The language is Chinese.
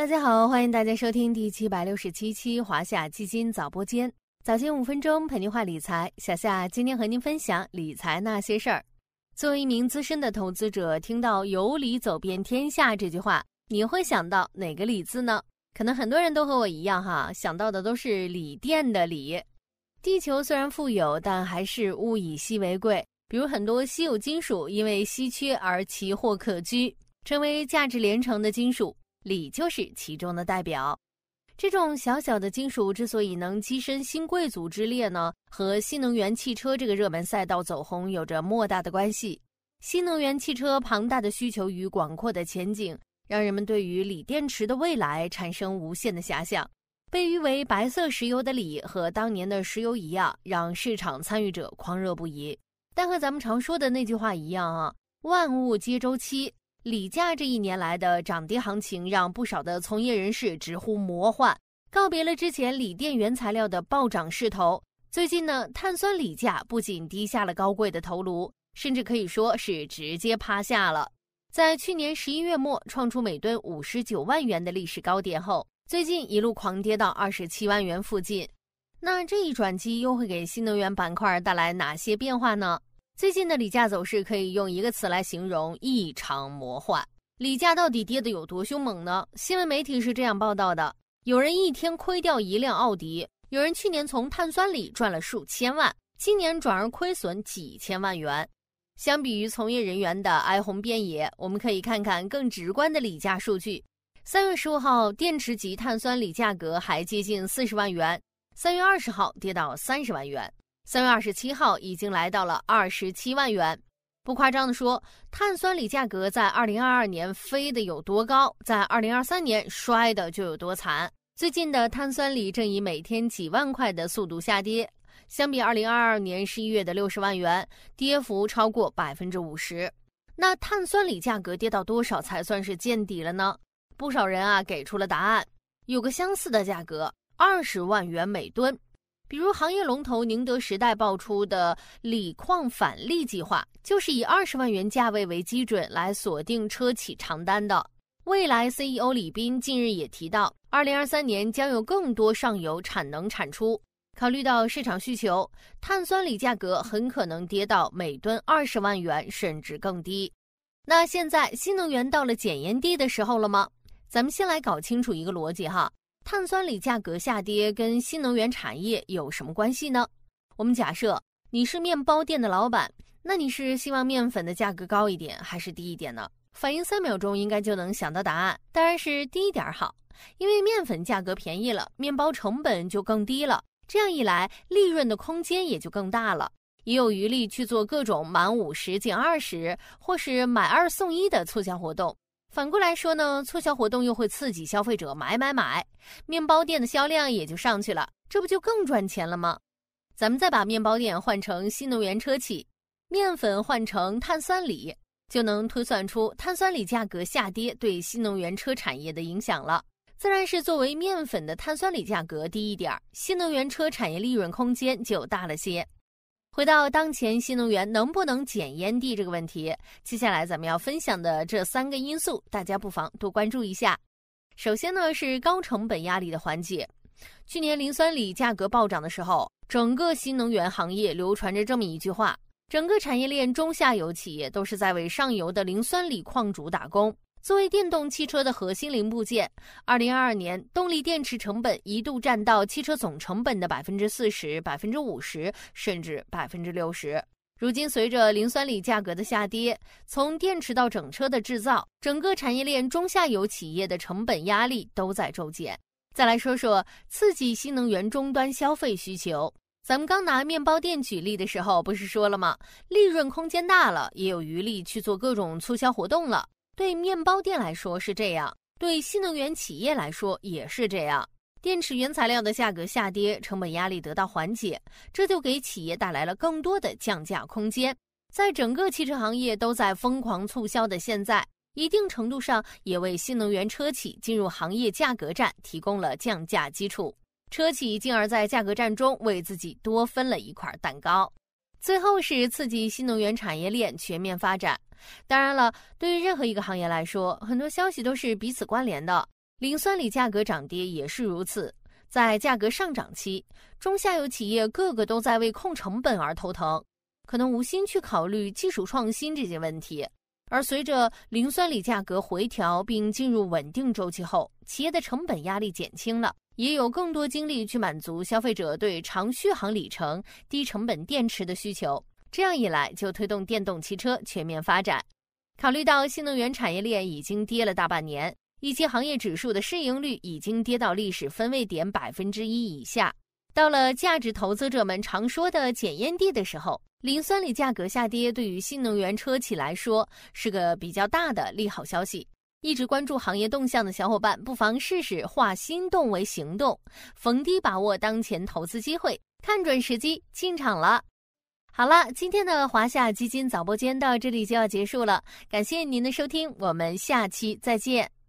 大家好，欢迎大家收听第七百六十七期华夏基金早播间，早间五分钟陪您话理财。小夏今天和您分享理财那些事儿。作为一名资深的投资者，听到“有理走遍天下”这句话，你会想到哪个“理”字呢？可能很多人都和我一样哈，想到的都是锂电的“锂”。地球虽然富有，但还是物以稀为贵。比如很多稀有金属因为稀缺而奇货可居，成为价值连城的金属。锂就是其中的代表。这种小小的金属之所以能跻身新贵族之列呢，和新能源汽车这个热门赛道走红有着莫大的关系。新能源汽车庞大的需求与广阔的前景，让人们对于锂电池的未来产生无限的遐想。被誉为“白色石油”的锂，和当年的石油一样，让市场参与者狂热不已。但和咱们常说的那句话一样啊，万物皆周期。锂价这一年来的涨跌行情，让不少的从业人士直呼魔幻。告别了之前锂电原材料的暴涨势头，最近呢，碳酸锂价不仅低下了高贵的头颅，甚至可以说是直接趴下了。在去年十一月末创出每吨五十九万元的历史高点后，最近一路狂跌到二十七万元附近。那这一转机又会给新能源板块带来哪些变化呢？最近的锂价走势可以用一个词来形容：异常魔幻。锂价到底跌得有多凶猛呢？新闻媒体是这样报道的：有人一天亏掉一辆奥迪，有人去年从碳酸锂赚了数千万，今年转而亏损几千万元。相比于从业人员的哀鸿遍野，我们可以看看更直观的锂价数据。三月十五号，电池级碳酸锂价格还接近四十万元，三月二十号跌到三十万元。三月二十七号已经来到了二十七万元，不夸张的说，碳酸锂价格在二零二二年飞得有多高，在二零二三年摔的就有多惨。最近的碳酸锂正以每天几万块的速度下跌，相比二零二二年十一月的六十万元，跌幅超过百分之五十。那碳酸锂价格跌到多少才算是见底了呢？不少人啊给出了答案，有个相似的价格，二十万元每吨。比如行业龙头宁德时代爆出的锂矿返利计划，就是以二十万元价位为基准来锁定车企长单的。未来 CEO 李斌近日也提到，二零二三年将有更多上游产能产出。考虑到市场需求，碳酸锂价格很可能跌到每吨二十万元甚至更低。那现在新能源到了检验地的时候了吗？咱们先来搞清楚一个逻辑哈。碳酸锂价格下跌跟新能源产业有什么关系呢？我们假设你是面包店的老板，那你是希望面粉的价格高一点还是低一点呢？反应三秒钟应该就能想到答案，当然是低一点好，因为面粉价格便宜了，面包成本就更低了，这样一来利润的空间也就更大了，也有余力去做各种满五十减二十或是买二送一的促销活动。反过来说呢，促销活动又会刺激消费者买买买，面包店的销量也就上去了，这不就更赚钱了吗？咱们再把面包店换成新能源车企，面粉换成碳酸锂，就能推算出碳酸锂价格下跌对新能源车产业的影响了。自然是作为面粉的碳酸锂价格低一点儿，新能源车产业利润空间就大了些。回到当前新能源能不能减烟蒂这个问题，接下来咱们要分享的这三个因素，大家不妨多关注一下。首先呢是高成本压力的缓解。去年磷酸锂价格暴涨的时候，整个新能源行业流传着这么一句话：整个产业链中下游企业都是在为上游的磷酸锂矿主打工。作为电动汽车的核心零部件，二零二二年动力电池成本一度占到汽车总成本的百分之四十、百分之五十，甚至百分之六十。如今，随着磷酸锂价格的下跌，从电池到整车的制造，整个产业链中下游企业的成本压力都在骤减。再来说说刺激新能源终端消费需求，咱们刚拿面包店举例的时候，不是说了吗？利润空间大了，也有余力去做各种促销活动了。对面包店来说是这样，对新能源企业来说也是这样。电池原材料的价格下跌，成本压力得到缓解，这就给企业带来了更多的降价空间。在整个汽车行业都在疯狂促销的现在，一定程度上也为新能源车企进入行业价格战提供了降价基础。车企进而，在价格战中为自己多分了一块蛋糕。最后是刺激新能源产业链全面发展。当然了，对于任何一个行业来说，很多消息都是彼此关联的。磷酸锂价格涨跌也是如此。在价格上涨期，中下游企业个个都在为控成本而头疼，可能无心去考虑技术创新这些问题。而随着磷酸锂价格回调并进入稳定周期后，企业的成本压力减轻了，也有更多精力去满足消费者对长续航里程、低成本电池的需求。这样一来，就推动电动汽车全面发展。考虑到新能源产业链已经跌了大半年，一些行业指数的市盈率已经跌到历史分位点百分之一以下，到了价值投资者们常说的检验地的时候。磷酸锂价格下跌，对于新能源车企来说是个比较大的利好消息。一直关注行业动向的小伙伴，不妨试试化心动为行动，逢低把握当前投资机会，看准时机进场了。好了，今天的华夏基金早播间到这里就要结束了，感谢您的收听，我们下期再见。